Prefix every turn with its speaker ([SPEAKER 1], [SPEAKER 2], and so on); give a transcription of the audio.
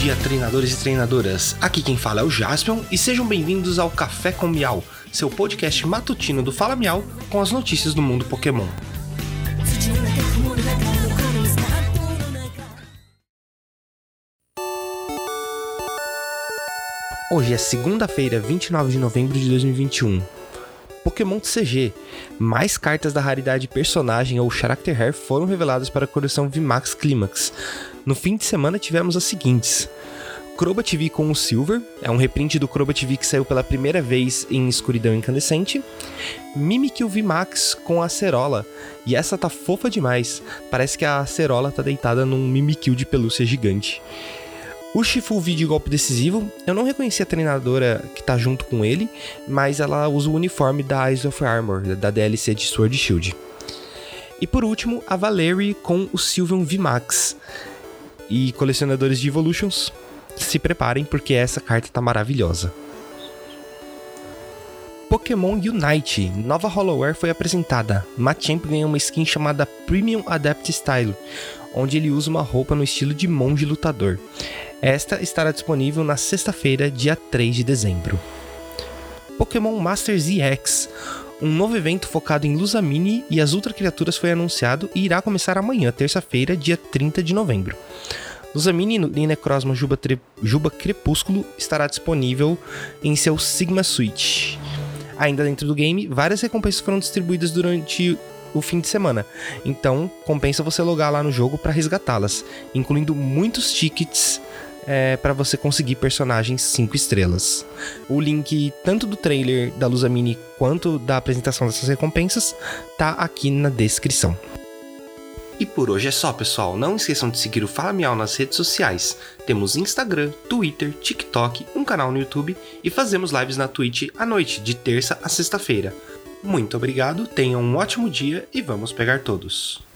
[SPEAKER 1] dia, treinadores e treinadoras. Aqui quem fala é o Jaspion e sejam bem-vindos ao Café com Miau, seu podcast matutino do Fala Miau com as notícias do mundo Pokémon. Hoje é segunda-feira, 29 de novembro de 2021. Pokémon CG. Mais cartas da raridade personagem ou Character Rare foram reveladas para a coleção VMAX Climax. No fim de semana tivemos as seguintes. Crobat TV com o Silver, é um reprint do Crobat TV que saiu pela primeira vez em escuridão incandescente. Mimikyu VMAX com a Acerola, e essa tá fofa demais, parece que a Acerola tá deitada num Mimikyu de pelúcia gigante. O Shifu de golpe decisivo, eu não reconheci a treinadora que tá junto com ele, mas ela usa o uniforme da Eyes of Armor, da DLC de Sword Shield. E por último, a Valerie com o Sylveon VMAX. E colecionadores de Evolutions, se preparem porque essa carta tá maravilhosa. Pokémon Unite, nova Hollowware foi apresentada. Machamp ganha uma skin chamada Premium Adept Style, onde ele usa uma roupa no estilo de monge lutador. Esta estará disponível na sexta-feira, dia 3 de dezembro. Pokémon Masters EX. Um novo evento focado em Luzamini e as Ultra Criaturas foi anunciado e irá começar amanhã, terça-feira, dia 30 de novembro. Luzamini e Necrozma Juba, Juba Crepúsculo estará disponível em seu Sigma Switch. Ainda dentro do game, várias recompensas foram distribuídas durante o fim de semana. Então, compensa você logar lá no jogo para resgatá-las, incluindo muitos tickets é, para você conseguir personagens 5 estrelas. O link tanto do trailer da Luzamini quanto da apresentação dessas recompensas tá aqui na descrição. E por hoje é só, pessoal. Não esqueçam de seguir o Fala Miau nas redes sociais. Temos Instagram, Twitter, TikTok, um canal no YouTube e fazemos lives na Twitch à noite, de terça a sexta-feira. Muito obrigado, tenham um ótimo dia e vamos pegar todos.